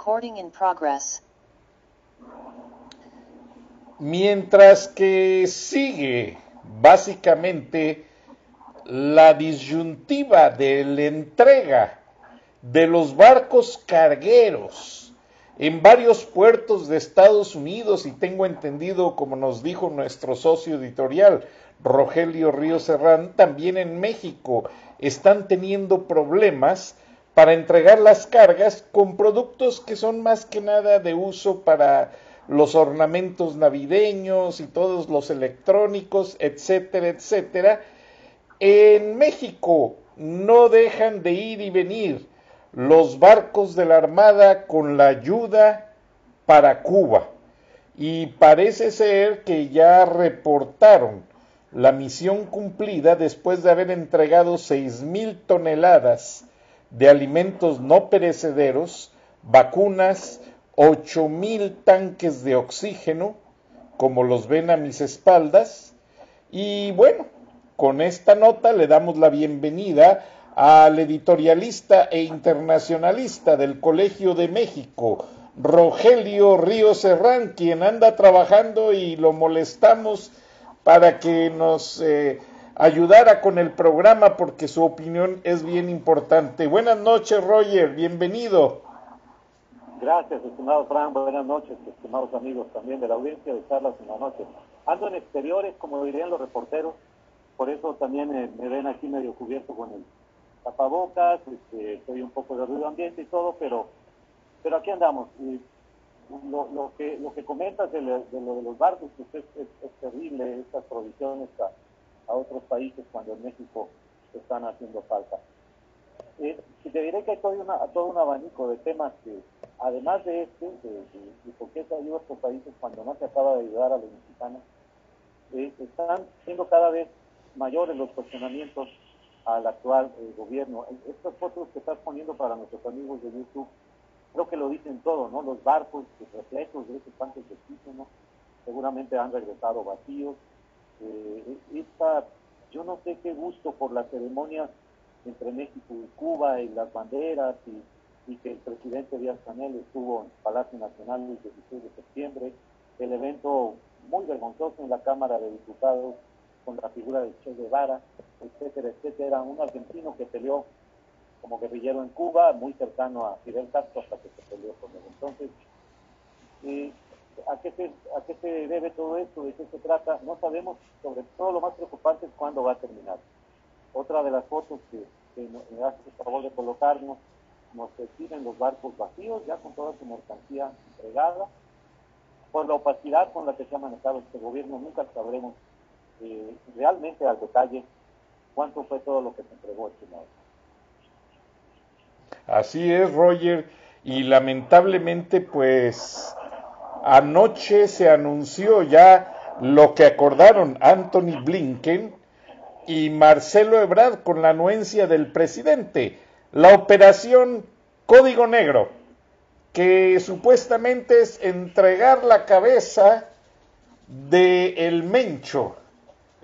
Recording in progress. Mientras que sigue básicamente la disyuntiva de la entrega de los barcos cargueros en varios puertos de Estados Unidos y tengo entendido, como nos dijo nuestro socio editorial, Rogelio Río Serrán, también en México están teniendo problemas para entregar las cargas con productos que son más que nada de uso para los ornamentos navideños y todos los electrónicos, etcétera, etcétera. En México no dejan de ir y venir los barcos de la Armada con la ayuda para Cuba. Y parece ser que ya reportaron la misión cumplida después de haber entregado seis mil toneladas de alimentos no perecederos, vacunas, ocho mil tanques de oxígeno, como los ven a mis espaldas. Y bueno, con esta nota le damos la bienvenida al editorialista e internacionalista del Colegio de México, Rogelio Río Serrán, quien anda trabajando y lo molestamos para que nos eh, ayudara con el programa porque su opinión es bien importante. Buenas noches, Roger, bienvenido. Gracias, estimado Fran, buenas noches, estimados amigos también de la audiencia de charlas en la noche. Ando en exteriores, como dirían los reporteros, por eso también eh, me ven aquí medio cubierto con el tapabocas, este, estoy un poco de ruido ambiente y todo, pero pero aquí andamos. Y lo, lo que lo que comentas de, lo de los barcos, pues es, es terrible, estas provisiones a otros países cuando en México están haciendo falta. Eh, te diré que hay todo, una, todo un abanico de temas que, además de este, de, por qué se ayuda a otros países cuando no se acaba de ayudar a los mexicanos, eh, están siendo cada vez mayores los cuestionamientos al actual eh, gobierno. Estas fotos que estás poniendo para nuestros amigos de YouTube, creo que lo dicen todo, ¿no? Los barcos repletos de esos tanques de oxígeno seguramente han regresado vacíos, eh, esta, yo no sé qué gusto por las ceremonias entre México y Cuba y las banderas y, que el presidente Díaz Canel estuvo en Palacio Nacional el 16 de septiembre, el evento muy vergonzoso en la Cámara de Diputados con la figura de Che Guevara, etcétera, etcétera, un argentino que peleó como guerrillero en Cuba, muy cercano a Fidel Castro hasta que se peleó con él. Entonces, eh, ¿A qué, se, ¿A qué se debe todo esto? ¿De qué se trata? No sabemos, sobre todo lo más preocupante es cuándo va a terminar. Otra de las fotos que, que me hace el favor de colocarnos, nos exhiben los barcos vacíos, ya con toda su mercancía entregada. Por la opacidad con la que se ha manejado este gobierno, nunca sabremos eh, realmente al detalle cuánto fue todo lo que se entregó este. Así es, Roger, y lamentablemente, pues Anoche se anunció ya lo que acordaron Anthony Blinken y Marcelo Ebrard con la anuencia del presidente, la operación Código Negro, que supuestamente es entregar la cabeza de el Mencho,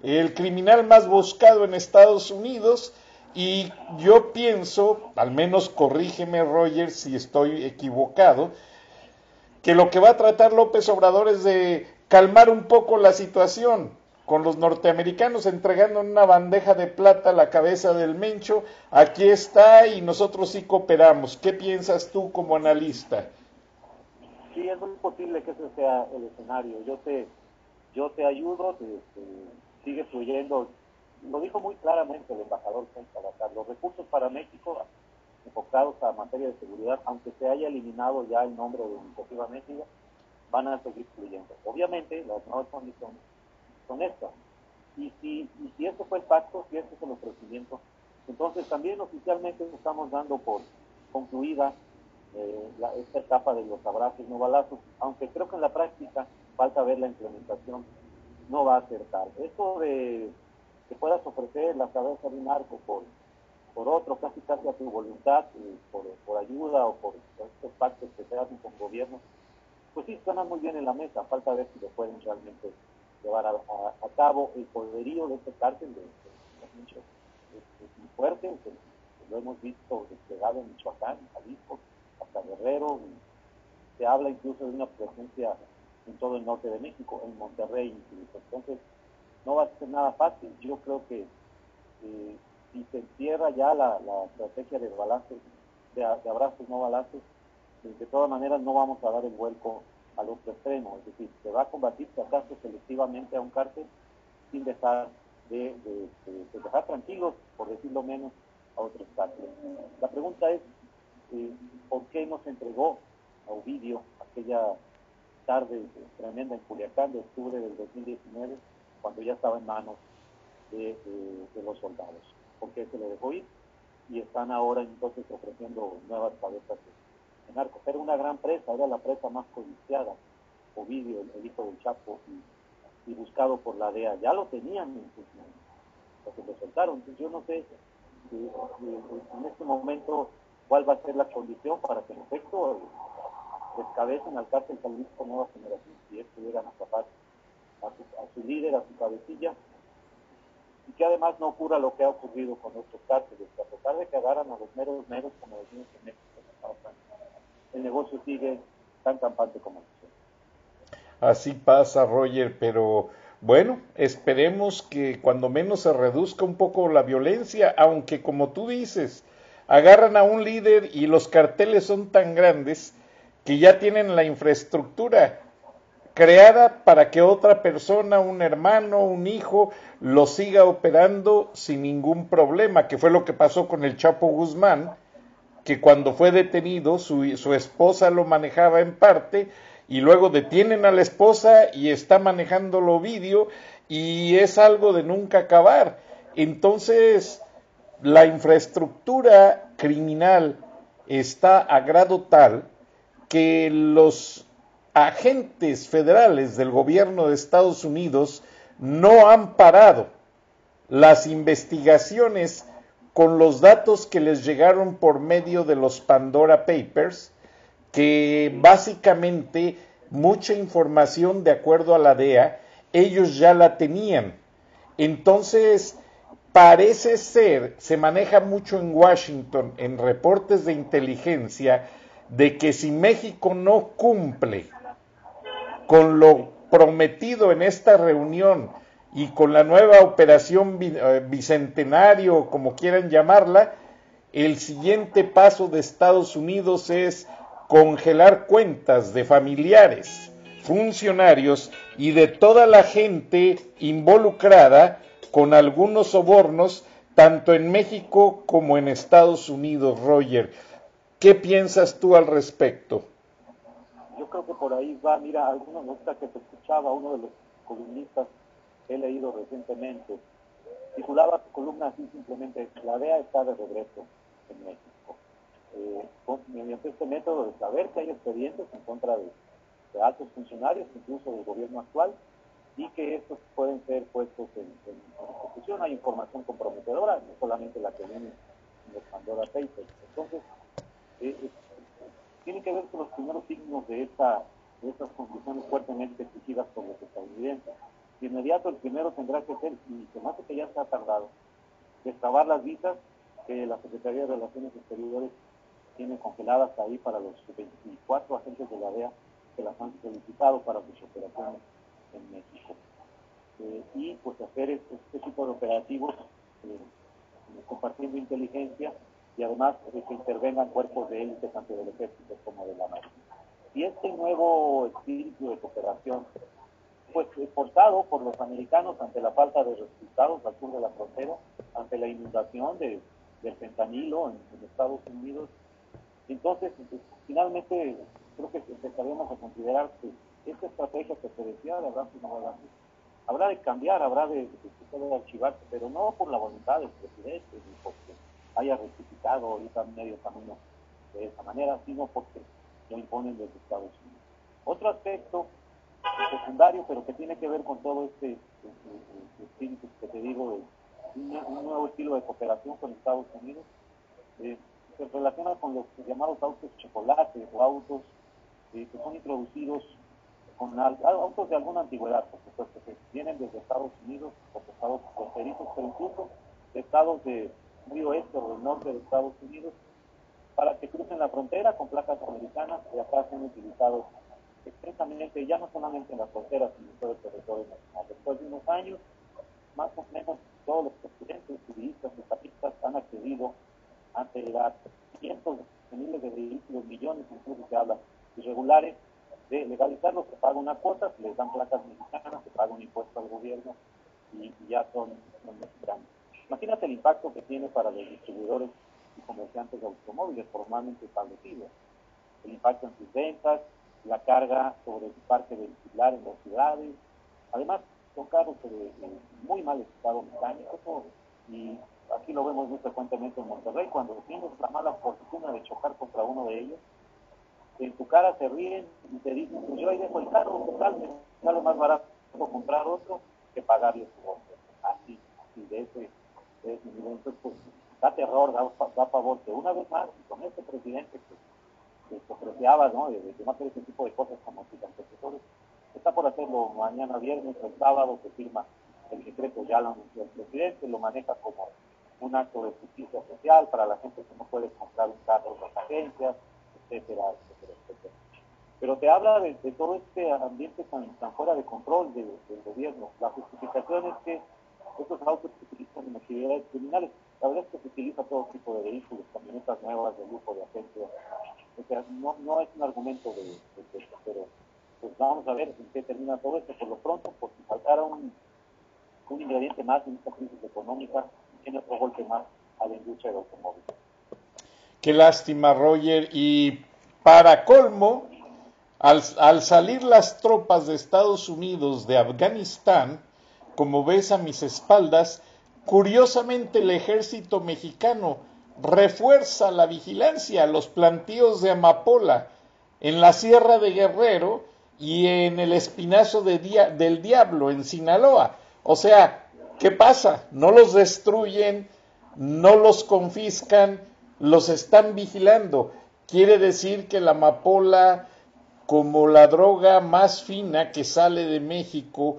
el criminal más buscado en Estados Unidos, y yo pienso, al menos corrígeme Roger si estoy equivocado, que lo que va a tratar López Obrador es de calmar un poco la situación con los norteamericanos entregando en una bandeja de plata la cabeza del Mencho, aquí está y nosotros sí cooperamos. ¿Qué piensas tú como analista? Sí, es muy posible que ese sea el escenario. Yo te, yo te ayudo, te, sigue fluyendo. Lo dijo muy claramente el embajador. Los recursos para México enfocados a materia de seguridad, aunque se haya eliminado ya el nombre de Iniciativa México, van a seguir fluyendo. Obviamente, las nuevas condiciones son estas. Y si, y eso fue el pacto, si ese es el ofrecimiento, entonces también oficialmente estamos dando por concluida eh, esta etapa de los abrazos no balazos, aunque creo que en la práctica falta ver la implementación, no va a ser tal. Esto de que puedas ofrecer la cabeza de un arco por, por otro, casi casi a tu voluntad, eh, por, ayuda o por, estos pactos que se hacen con gobiernos, pues sí, suena muy bien en la mesa, falta ver si lo pueden realmente llevar a, cabo el poderío de este cártel de, es, muy fuerte, lo hemos visto desplegado en Michoacán, en Jalisco, hasta Guerrero, se habla incluso de una presencia en todo el norte de México, en Monterrey incluso. Entonces, no va a ser nada fácil. Yo creo que eh, si se encierra ya la, estrategia de balazos, de, abrazos no balazos, de todas maneras no vamos a dar el vuelco al otro extremo. Es decir, se va a combatir si acaso selectivamente a un cártel sin dejar de, dejar tranquilos, por decirlo menos, a otros cárteles. La pregunta es, eh, ¿por qué no se entregó a Ovidio aquella tarde tremenda en Culiacán de octubre del 2019, cuando ya estaba en manos de, los soldados? ¿Por qué se le dejó ir? Y están ahora entonces ofreciendo nuevas cabezas en arco. Era una gran presa, era la presa más codiciada, Ovidio, el, hijo del Chapo, y, buscado por la DEA. Ya lo tenían en sus lo soltaron. Entonces yo no sé en este momento cuál va a ser la condición para que en efecto descabecen al cártel Jalisco Nueva Generación, si es que llegan a tapar a su, líder, a su cabecilla, y que además no ocurra lo que ha ocurrido con otros cárteles, que a pesar de que agarran a los meros meros, como decimos en México, el negocio sigue tan campante como Así pasa, Roger, pero bueno, esperemos que cuando menos se reduzca un poco la violencia, aunque como tú dices, agarran a un líder y los carteles son tan grandes que ya tienen la infraestructura creada para que otra persona, un hermano, un hijo, lo siga operando sin ningún problema, que fue lo que pasó con el Chapo Guzmán, que cuando fue detenido su, su esposa lo manejaba en parte y luego detienen a la esposa y está manejando lo vídeo y es algo de nunca acabar. Entonces, la infraestructura criminal está a grado tal que los agentes federales del gobierno de Estados Unidos no han parado las investigaciones con los datos que les llegaron por medio de los Pandora Papers, que básicamente mucha información de acuerdo a la DEA, ellos ya la tenían. Entonces, parece ser, se maneja mucho en Washington, en reportes de inteligencia, de que si México no cumple con lo prometido en esta reunión y con la nueva operación eh, bicentenario, como quieran llamarla, el siguiente paso de Estados Unidos es congelar cuentas de familiares, funcionarios y de toda la gente involucrada con algunos sobornos tanto en México como en Estados Unidos, Roger. ¿Qué piensas tú al respecto? Yo creo que por ahí va, mira, alguna nota que te escuchaba, uno de los columnistas he leído recientemente, titulaba su columna así simplemente, la DEA está de regreso en México eh, mediante este método de saber que hay expedientes en contra de, altos funcionarios, incluso del gobierno actual, y que estos pueden ser puestos en, ejecución. Hay información comprometedora, no solamente la que viene en los Pandora Papers. Entonces, eh, tiene que ver con los primeros signos de, esta, de estas condiciones fuertemente exigidas por los estadounidenses. De inmediato, el primero tendrá que ser, y se me que ya está tardado, destrabar las visas que la Secretaría de Relaciones Exteriores tiene congeladas ahí para los 24 agentes de la DEA que las han solicitado para sus operaciones en México. Eh, y pues hacer este, tipo de operativos eh, compartiendo inteligencia y además de que intervengan cuerpos de élite tanto del ejército como de la marina. si este nuevo espíritu de cooperación, pues forzado por los americanos ante la falta de resultados al sur de la frontera, ante la inundación de, del fentanilo en, Estados Unidos, entonces pues, finalmente creo que empezaremos a considerar que esta estrategia que se decía de Abraham habrá de cambiar, habrá de, de, archivarse, pero no por la voluntad del presidente, ni porque haya rectificado ahorita medio camino de esa manera, sino porque lo imponen desde Estados Unidos. Otro aspecto secundario, pero que tiene que ver con todo este, este, este espíritu que te digo, de un, nuevo estilo de cooperación con Estados Unidos, eh, se relaciona con los llamados autos chocolate o autos eh, que son introducidos con autos de alguna antigüedad, por supuesto, que vienen desde Estados Unidos, por estados fronterizos, pero incluso de estados de muy oeste o del norte de Estados Unidos, para que crucen la frontera con placas americanas y acá son utilizados extensamente, ya no solamente en las fronteras, sino en todo el territorio nacional. Después de unos años, más o menos todos los presidentes, turistas, estatistas han accedido a acelerar cientos de miles de vehículos, millones incluso se habla, irregulares, de legalizarlos, se paga una cuota, se les dan placas mexicanas, se paga un impuesto al gobierno y, ya son, son mexicanos. Imagínate el impacto que tiene para los distribuidores y comerciantes de automóviles formalmente establecidos. El impacto en sus ventas, la carga sobre su parque vehicular en las ciudades. Además, son carros de, muy mal estado mecánico y aquí lo vemos muy frecuentemente en Monterrey, cuando tienes la mala fortuna de chocar contra uno de ellos, en tu cara se ríen y te dicen, pues yo ahí dejo el carro, total, me sale más barato comprar otro que pagarle su otro. Así, así de ese, de. Entonces, pues, da terror, da, da favor que una vez más, con este presidente que, que ofreceaba, ¿no? De, de, no hacer ese tipo de cosas como sus antecesores, está por hacerlo mañana viernes o el sábado, que firma el decreto, ya lo anunció el presidente, lo maneja como un acto de justicia social para la gente que no puede comprar un carro en las agencias, etcétera, etcétera, etcétera. Pero te habla de, todo este ambiente tan, tan fuera de control del gobierno. La justificación es que estos autos se utilizan en actividades criminales. La verdad es que se utiliza todo tipo de vehículos, camionetas nuevas, de lujo, de agencia. O sea, no, no es un argumento de, de, pero pues vamos a ver en qué termina todo esto. Por lo pronto, por si faltara un, un ingrediente más en esta crisis económica, tiene otro golpe más a la industria del automóvil. Qué lástima, Roger. Y para colmo, al, al, salir las tropas de Estados Unidos de Afganistán, como ves a mis espaldas, curiosamente el ejército mexicano refuerza la vigilancia, los plantíos de amapola en la Sierra de Guerrero y en el Espinazo de del Diablo, en Sinaloa. O sea, ¿qué pasa? No los destruyen, no los confiscan, los están vigilando. Quiere decir que la amapola, como la droga más fina que sale de México,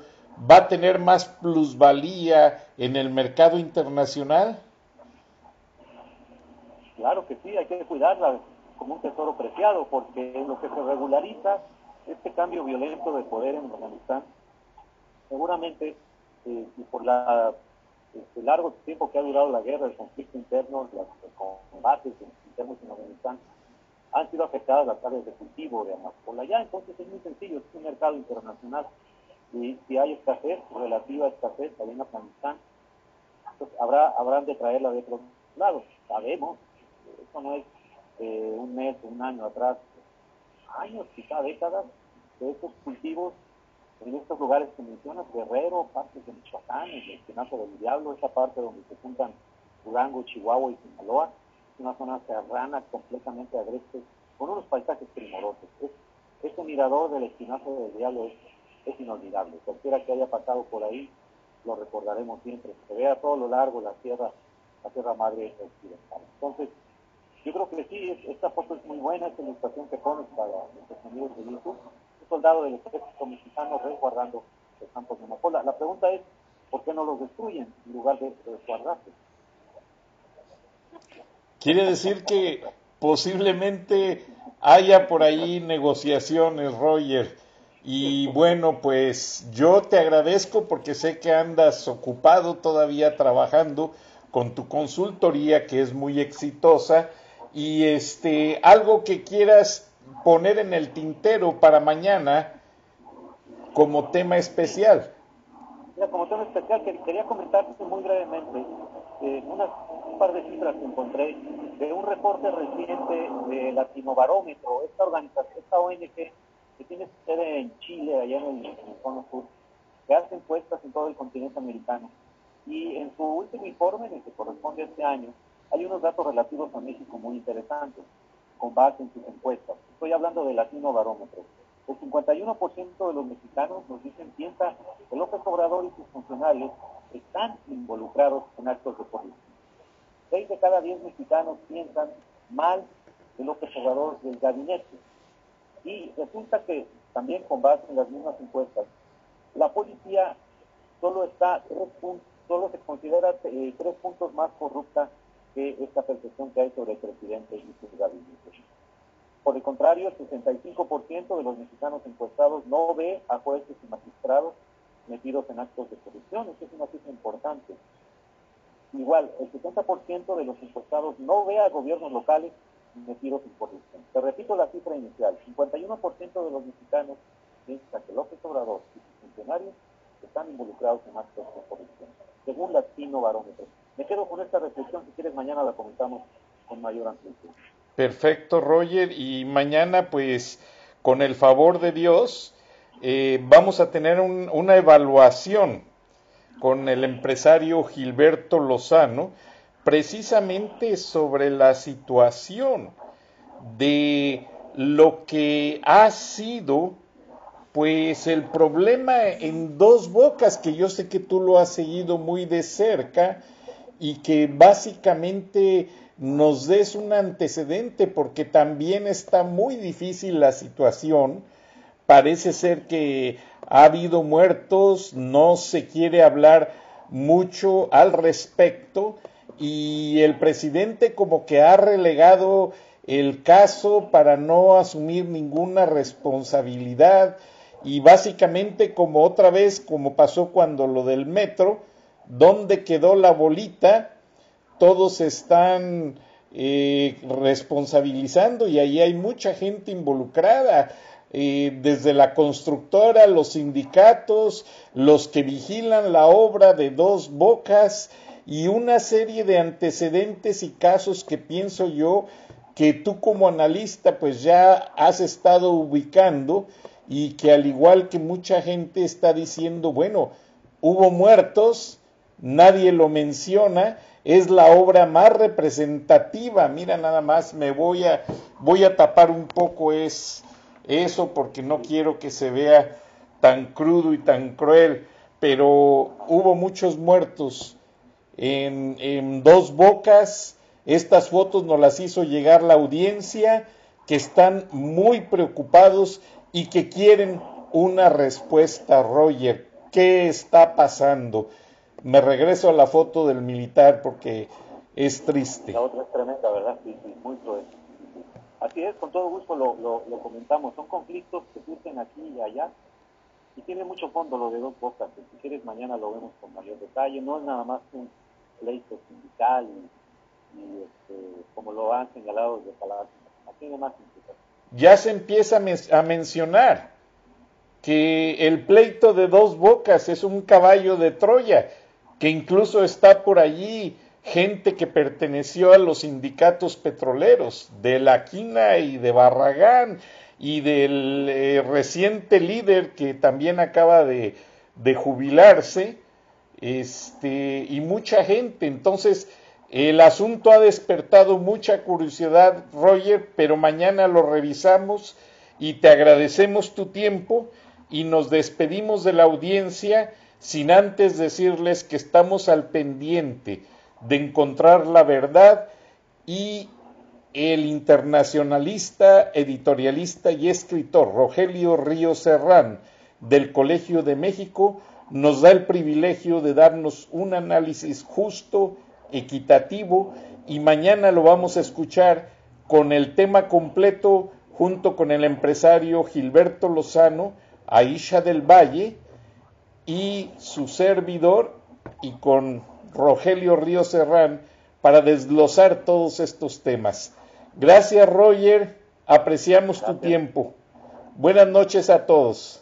va a tener más plusvalía en el mercado internacional? Claro que sí, hay que cuidarla como un tesoro preciado, porque lo que se regulariza este cambio violento de poder en Afganistán, seguramente, eh, y por la este largo tiempo que ha durado la guerra, el conflicto interno, los, combates internos en Afganistán, han sido afectadas las áreas de cultivo de amapola. Ya, entonces es muy sencillo, es un mercado internacional y si hay escasez, relativa escasez ahí en Afganistán, pues habrá, habrán de traerla de otros lados. Sabemos, eso no es eh, un mes, un año atrás, años, quizá décadas, de estos cultivos en estos lugares que mencionas, Guerrero, partes de Michoacán, el Espinazo del Diablo, esa parte donde se juntan Durango, Chihuahua y Sinaloa, una zona serrana completamente agreste, con unos paisajes primorosos. Es, ese mirador del Espinazo del Diablo es es inolvidable. Cualquiera que haya pasado por ahí lo recordaremos siempre. Se ve a todo lo largo la tierra, la tierra madre occidental. Entonces, yo creo que sí, esta foto es muy buena, esta ilustración que pones para nuestros amigos de YouTube. Un soldado del ejército mexicano resguardando los campos de amapola. La pregunta es, ¿por qué no los destruyen en lugar de resguardarse? Quiere decir que posiblemente haya por ahí negociaciones, Roger y bueno, pues yo te agradezco porque sé que andas ocupado todavía trabajando con tu consultoría que es muy exitosa y este algo que quieras poner en el tintero para mañana como tema especial? Mira, como tema especial, quería comentarte muy brevemente eh, unas, un par de cifras que encontré de un reporte reciente de Latinobarómetro, esta organización, esta ONG que tiene sede en Chile, allá en el, en el Cono Sur, que hace encuestas en todo el continente americano. Y en su último informe, en el que corresponde a este año, hay unos datos relativos a México muy interesantes, con base en sus encuestas. Estoy hablando de Latino Barómetro. El 51% de los mexicanos nos dicen piensa que López Obrador y sus funcionarios están involucrados en actos de corrupción. Seis de cada diez mexicanos piensan mal de López Obrador del gabinete. Y resulta que también con base en las mismas encuestas, la policía solo está tres solo se considera eh, tres puntos más corrupta que esta percepción que hay sobre el presidente y su gabinete. Por el contrario, el 65% de los mexicanos encuestados no ve a jueces y magistrados metidos en actos de corrupción. Esto es una cifra importante. Igual, el 70% de los encuestados no ve a gobiernos locales metidos en corrupción. Te repito la cifra inicial. 51% de los mexicanos piensan que López Obrador y sus funcionarios están involucrados en actos de corrupción, según Latino Barómetro. Me quedo con esta reflexión, si quieres mañana la comentamos con mayor amplitud. Perfecto, Roger. Y mañana, pues, con el favor de Dios, eh, vamos a tener un, una evaluación con el empresario Gilberto Lozano, precisamente sobre la situación de lo que ha sido pues el problema en dos bocas que yo sé que tú lo has seguido muy de cerca y que básicamente nos des un antecedente porque también está muy difícil la situación. Parece ser que ha habido muertos, no se quiere hablar mucho al respecto y el presidente como que ha relegado el caso para no asumir ninguna responsabilidad y básicamente como otra vez como pasó cuando lo del metro, ¿dónde quedó la bolita? Todos están eh, responsabilizando y ahí hay mucha gente involucrada desde la constructora, los sindicatos, los que vigilan la obra de dos bocas y una serie de antecedentes y casos que pienso yo que tú como analista pues ya has estado ubicando y que al igual que mucha gente está diciendo, bueno, hubo muertos, nadie lo menciona, es la obra más representativa, mira nada más, me voy a, voy a tapar un poco es eso porque no quiero que se vea tan crudo y tan cruel, pero hubo muchos muertos en, dos bocas. Estas fotos nos las hizo llegar la audiencia, que están muy preocupados y que quieren una respuesta, Roger. ¿Qué está pasando? Me regreso a la foto del militar porque es triste. La otra es tremenda, ¿verdad? Sí, sí, muy cruel. Así es, con todo gusto lo, lo, comentamos. Son conflictos que surgen aquí y allá y tiene mucho fondo lo de dos bocas. Si quieres, mañana lo vemos con mayor detalle. No es nada más un pleito sindical y, este, como lo han señalado desde Palacio. Más Ya se empieza a mencionar que el pleito de dos bocas es un caballo de Troya, que incluso está por allí gente que perteneció a los sindicatos petroleros de La Quina y de Barragán y del eh, reciente líder que también acaba de, jubilarse, este, y mucha gente. Entonces, el asunto ha despertado mucha curiosidad, Roger, pero mañana lo revisamos y te agradecemos tu tiempo y nos despedimos de la audiencia sin antes decirles que estamos al pendiente de encontrar la verdad y el internacionalista, editorialista y escritor Rogelio Río Serrán del Colegio de México nos da el privilegio de darnos un análisis justo, equitativo y mañana lo vamos a escuchar con el tema completo junto con el empresario Gilberto Lozano, Aisha del Valle y su servidor y con Rogelio Río Serrán para desglosar todos estos temas. Gracias Roger Apreciamos tu tiempo. Buenas noches a todos.